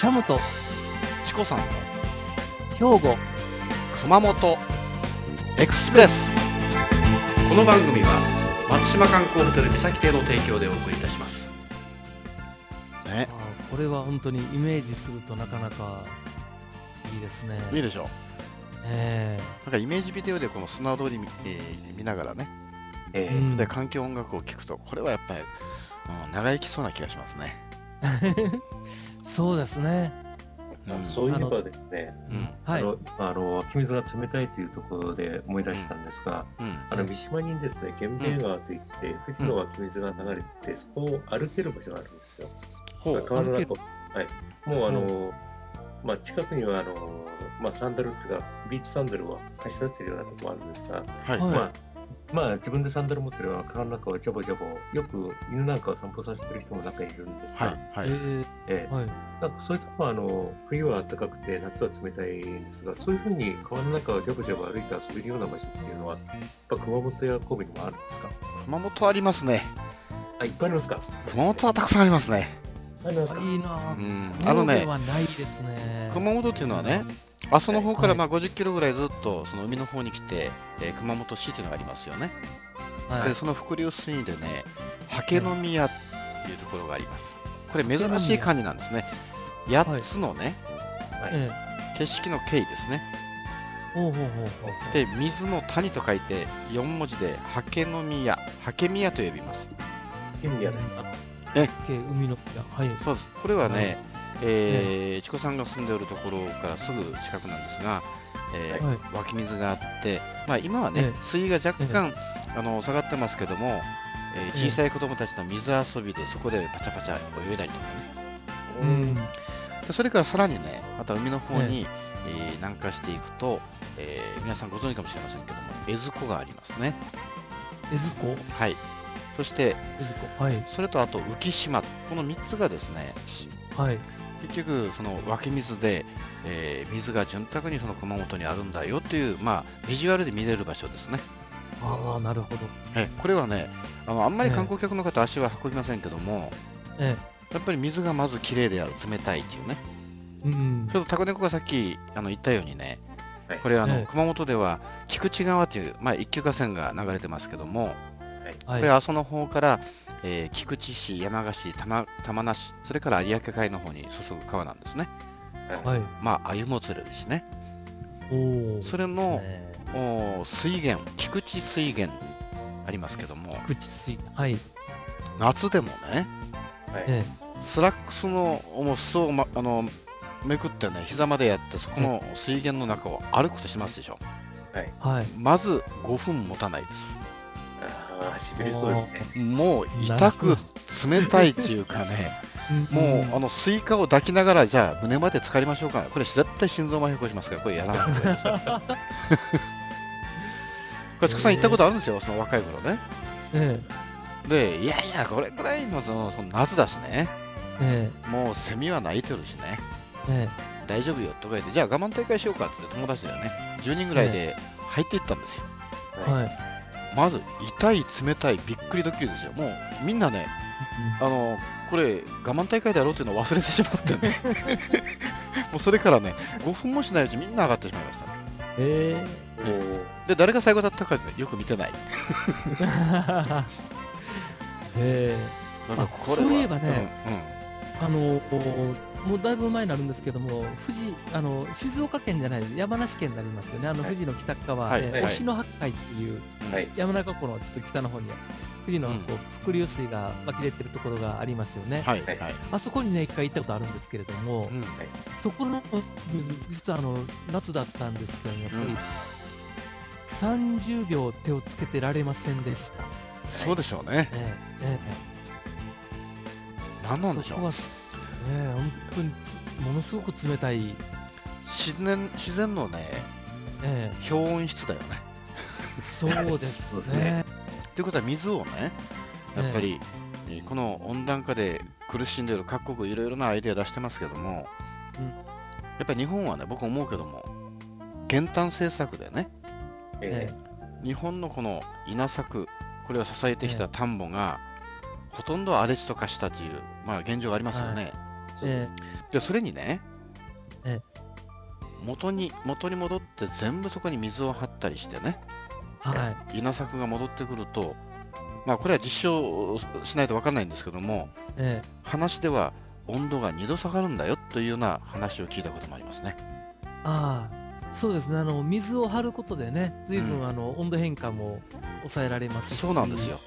シャムとチコさんの兵庫熊本。エクスプレス。この番組は松島観光ホテル三崎邸の提供でお送りいたします。ね。これは本当にイメージするとなかなかいいですね。いいでしょえなんかイメージビデオでこの砂通り見,、えー見ながらね。ええ。ーで環境音楽を聴くとこれはやっぱり、うん、長生きそうな気がしますね そうですね。うん。そういえばですね、あのあの湧き水が冷たいというところで思い出したんですが、うん。あの三島にですね、源平川といって、富士の湧き水が流れてて、そこを歩ける場所があるんですよ。川の歩け中をはい。もうあの、まあ、近くにはあの、まあ、サンダルっていうか、ビーチサンダルを貸し出してるようなとこあるんですが、まあ、まあ、自分でサンダル持ってるような川の中をジャボジャボ、よく犬なんかを散歩させてる人も中にいるんですが、はいはい。はい。なんかそういうとこはあの冬は暖かくて夏は冷たいんですが、そういうふうに川の中をジャブジャブ歩いて遊べるような場所っていうのは、やっぱ熊本や神戸にもあるんですか？熊本ありますね。あ、いっぱいありますか？熊本はたくさんありますね。ありますか？いいなあ。うん。あのねね。熊本っていうのはね阿蘇の方からはい。まあ50キロぐらいずっとその海の方に来て、えー熊本市っていうのがありますよね、はい。でその伏流水でね刷毛の宮っていうところがあります。これ珍しい漢字なんですね。8つのね、はい。え景色の景ですね。えほうほうほうほう。で水の谷と書いて4文字で刷毛の宮。刷毛宮と呼びます。県宮ですか？け海のはい。そうです。これはね、はいえー、チコさんが住んでおるところからすぐ近くなんですが、えーはい。湧き水があって、まあ、今はね、ええ。水位が若干、あの下がってますけども、えーええ。小さい子供たちの水遊びでそこでパチャパチャ泳いだりとかね。うん。でそれからさらにねまた海の方に、えー南下していくと、えー皆さんご存知かもしれませんけども江津湖がありますね。江津湖？はい。そしてはい。それとあと浮島。この3つがですねはい。結局その湧き水で、えー水が潤沢にその熊本にあるんだよという、まあ、ビジュアルで見れる場所ですね、ああなるほど。えこれはねあのあんまりええ。観光客の方足は運びませんけども、えやっぱり水がまず綺麗である冷たいっていうね。えうん。ちょっとタコネコがさっきあの言ったようにねはい。これあの、ええ。熊本では菊池川という、まあ、一級河川が流れてますけども、はい。これは阿蘇の方から、えー菊池市山鹿市玉玉名市それから有明海の方に注ぐ川なんですね。はい。まあ鮎も釣れるしね。おおそれのね。お水源菊池水源ありますけども。口水はい。夏でもねはい。えスラックスのもう裾を、ま、あのめくってね膝までやってそこの水源の中を歩くとしますでしょ。えはい。まず5分持たないですああ、しびれそうですね。もう痛く冷たいっていうかね。もうあのスイカを抱きながらじゃあ胸まで浸かりましょうか。これ絶対心臓麻痺起こしますからこれやらない方がいいです。これチコさん行ったことあるんですよその若い頃ね。えでいやいやこれくらいのそのその夏だしね。ええ。もうセミは鳴いてるしね。ええ。大丈夫よとか言ってじゃあ我慢大会しようかって友達だよね。10人ぐらいで入っていったんですよ。えはいまず痛い冷たいびっくりドッキリですよ。もうみんなねあのこれ我慢大会でやろうっていうのを忘れてしまってね。もうそれからね5分もしないうちみんな上がってしまいました。えもうで誰が最後だったかねよく見てない。ええだからあこれはそういえばねうんあのもうだいぶ前になるんですけども、富士あの静岡県じゃない、山梨県になりますよね、あのはい。富士の北側、えーはいはい。忍野八海っていううんはい。山中湖のちょっと北の方に、富士のうん。こう伏流水が湧き出てるところがありますよね。はいはいあそこにね、一回行ったことあるんですけれども、うん。そこの水実はあの夏だったんですけど、やっぱり、うん。30秒手をつけてられませんでした。そうでしょうね。ええええ何なんでしょう？そこはす、ね、本当につものすごく冷たい、自然自然のねえ氷温室だよね。えそうですね。ね。ということは水をねやっぱり、えーこの温暖化で苦しんでいる各国いろいろなアイデア出してますけども、うん。やっぱり日本はね僕思うけども減反政策でねええ。日本のこの稲作これを支えてきた田んぼが、ほとんど荒れ地と化したという、まあ、現状がありますよね、えそうです。でそれにね、え元に元に戻って全部そこに水を張ったりしてねはい。稲作が戻ってくるとまあこれは実証しないと分かんないんですけどもえ話では温度が2度下がるんだよというような話を聞いたこともありますね。ああ、そうですね。あの、水を張ることでね、随分、うんあの、温度変化も抑えられますし。そうなんですよ。。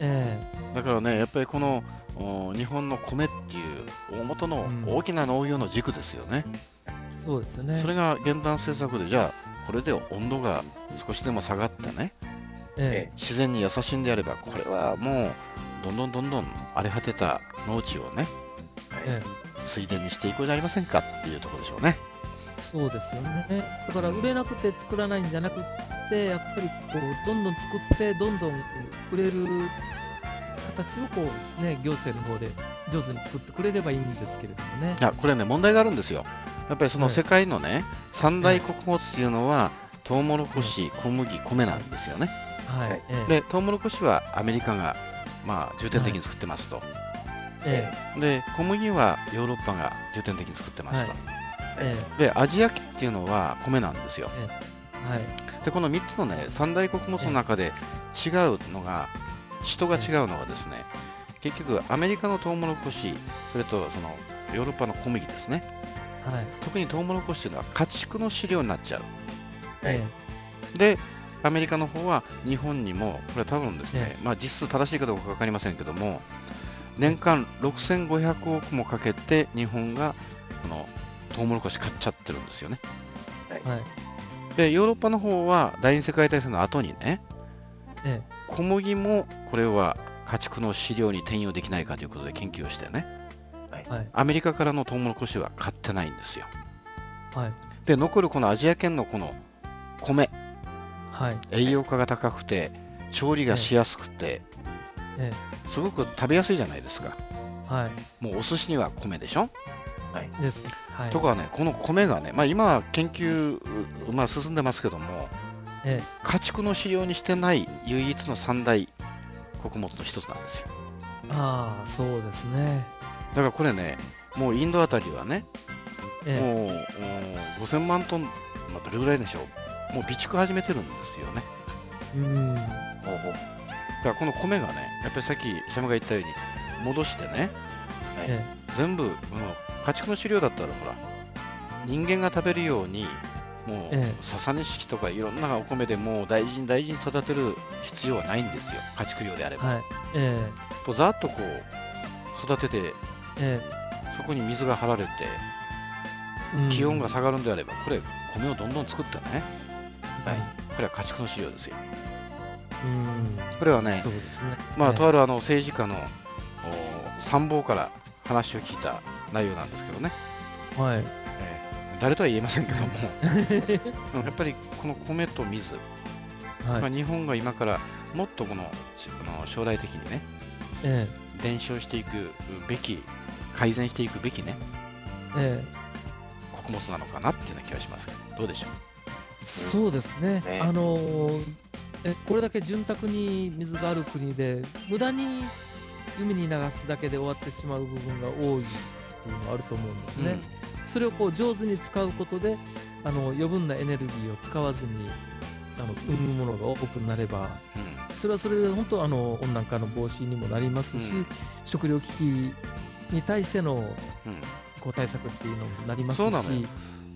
えだからねやっぱりこのお日本の米っていう大元のうん大きな農業の軸ですよね。えそうですよね。それが減反政策でじゃあこれで温度が少しでも下がってねえ自然に優しいんであればこれはもうどんどんどんどん荒れ果てた農地をねええ水田にしていこうじゃありませんかっていうところでしょうね。えそうですよね。だから、売れなくて作らないんじゃなくって、やっぱりこう、どんどん作って、どんどん売れる形をこう、ね、行政の方で上手に作ってくれればいいんですけれどもねい。やこれね問題があるんですよ。やっぱりそのはい世界のね三大穀物っていうのはトウモロコシ、小麦、米なんですよね。はい。ええでトウモロコシはアメリカがまあ重点的に作ってますと。えで小麦はヨーロッパが重点的に作ってますと。ええでアジア系っていうのは米なんですよ。えはい。でこの3つのね三大穀物の中で違うのが人が違うのはですね結局アメリカのトウモロコシそれとそのヨーロッパの小麦ですね。はい。特にトウモロコシというのは家畜の飼料になっちゃう。えでアメリカの方は日本にもこれは多分ですねえ、まあ、実数正しいかどうか分かりませんけども年間6500億もかけて日本がこのトウモロコシ買っちゃってるんですよね。えはい。でヨーロッパの方は第二次世界大戦の後にねえ小麦もこれは家畜の飼料に転用できないかということで研究をしてねえはい。アメリカからのトウモロコシは買ってないんですよはい。で残るこのアジア圏のこの米はい。栄養価が高くて調理がしやすくてえすごく食べやすいじゃないですかえはい。もうお寿司には米でしょ？です。はい。とかねこの米がねまあ今は研究うまあ進んでますけどもえ家畜の飼料にしてない唯一の三大穀物の一つなんですよえああ、そうですね。だからこれねもうインドあたりはねええもうお5000万トン、まあ、どれぐらいでしょうもう備蓄始めてるんですよねうん。だからこの米がねやっぱりさっきシャムが言ったように戻してねえ全部、うん、家畜の飼料だったらほら。人間が食べるようにもう、ええ。笹錦とかいろんなお米でもう大事に大事に育てる必要はないんですよ。家畜用であれば、はい。えとざっとこう育ててええ。そこに水が張られて気温が下がるんであればこれ米をどんどん作ってね。はい。これは家畜の飼料ですよ。うん。これはねそうですね。まあ、ええ。とあるあの政治家のお参謀から話を聞いた内容なんですけどね、はい。えー誰とは言えませんけども、う んやっぱりこの米と水、まあ、はい。日本が今からもっとこのしあの将来的にねえ伝承していくべき改善していくべきねええ。穀物なのかなっていうような気がします。けどどうでしょう？えそうですね。ね。あのーえこれだけ潤沢に水がある国で無駄に海に流すだけで終わってしまう部分が多いっていうのはあると思うんですね。それをこう上手に使うことであの余分なエネルギーを使わずにあの生むものが多くなればうん。うんそれはそれで本当あの温暖化の防止にもなりますし、うん。食料危機に対してのうん。こう対策っていうのもなりますし。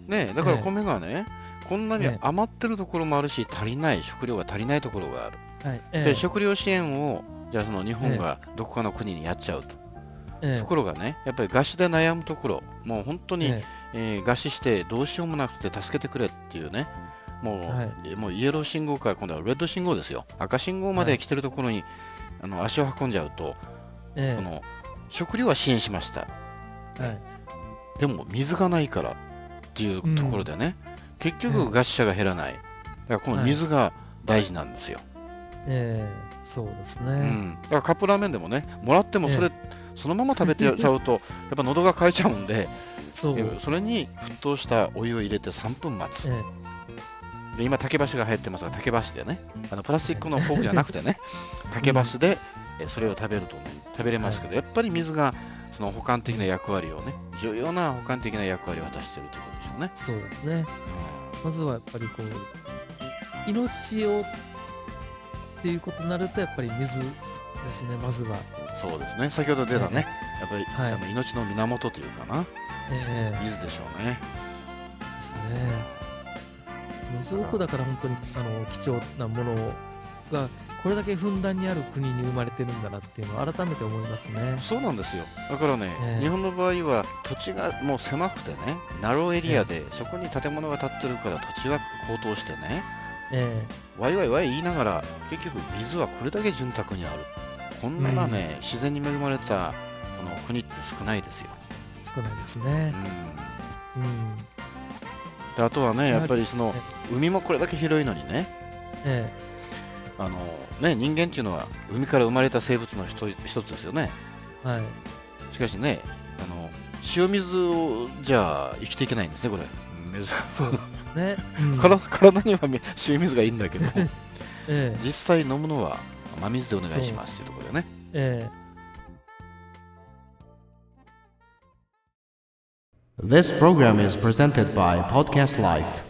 ねえだからええ米がね、こんなにええ。余ってるところもあるし足りない食料が足りないところがある。はいえでえ食料支援をじゃあその日本がどこかの国にやっちゃうと、ええところがねやっぱり餓死で悩むところもう本当に、ええ。ー餓死してどうしようもなくて助けてくれっていうねもう,、はえもうイエロー信号から今度はレッド信号ですよ。赤信号まで来てるところに、あの足を運んじゃうと、ええ。この食料は支援しました。えはい。でも水がないからっていうところでね、結局ええ。餓死者が減らない。だからこの水が大事なんですよ、ええ。そうですうね、ん、だからカップラーメンでもねもらってもそれ、そのまま食べてちゃうと やっぱ喉が渇いちゃうんでそれに沸騰したお湯を入れて3分待つ、えで今竹箸が入ってますが竹箸でねあのプラスチックのフォークじゃなくてね 竹箸でえそれを食べるとね食べれますけど、やっぱり水がその補完的な役割をね重要な補完的な役割を果たしているということでしょうね。そうですね。まずはやっぱりこう、命をっていうことになると、やっぱり水ですね、まずは。うんそうですね。先ほど出たね、やっぱり、はい。あの命の源というかな。ええ。水でしょうね。ですね。すごくだから本当にあの貴重なものがこれだけふんだんにある国に生まれてるんだなっていうのを改めて思いますね。そうなんですよ。だからね、ええ。日本の場合は土地がもう狭くてねナローエリアで、そこに建物が建ってるから土地は高騰してねえ。ワイワイワイ言いながら結局水はこれだけ潤沢にあるこんなね、自然に恵まれたこの国って少ないですよ、え少ないですうね。ん、うん。であとはねやっぱりその海もこれだけ広いのにねえあのね人間っていうのは海から生まれた生物の一一つですよね。えはい。しかしねあの塩水をじゃあ生きていけないんですねこれ。珍そう。ね。うん。体体にはみ塩水がいいんだけど。ええ。実際飲むのは真水でお願いしますというところでねええ This program is presented by Podcast Life.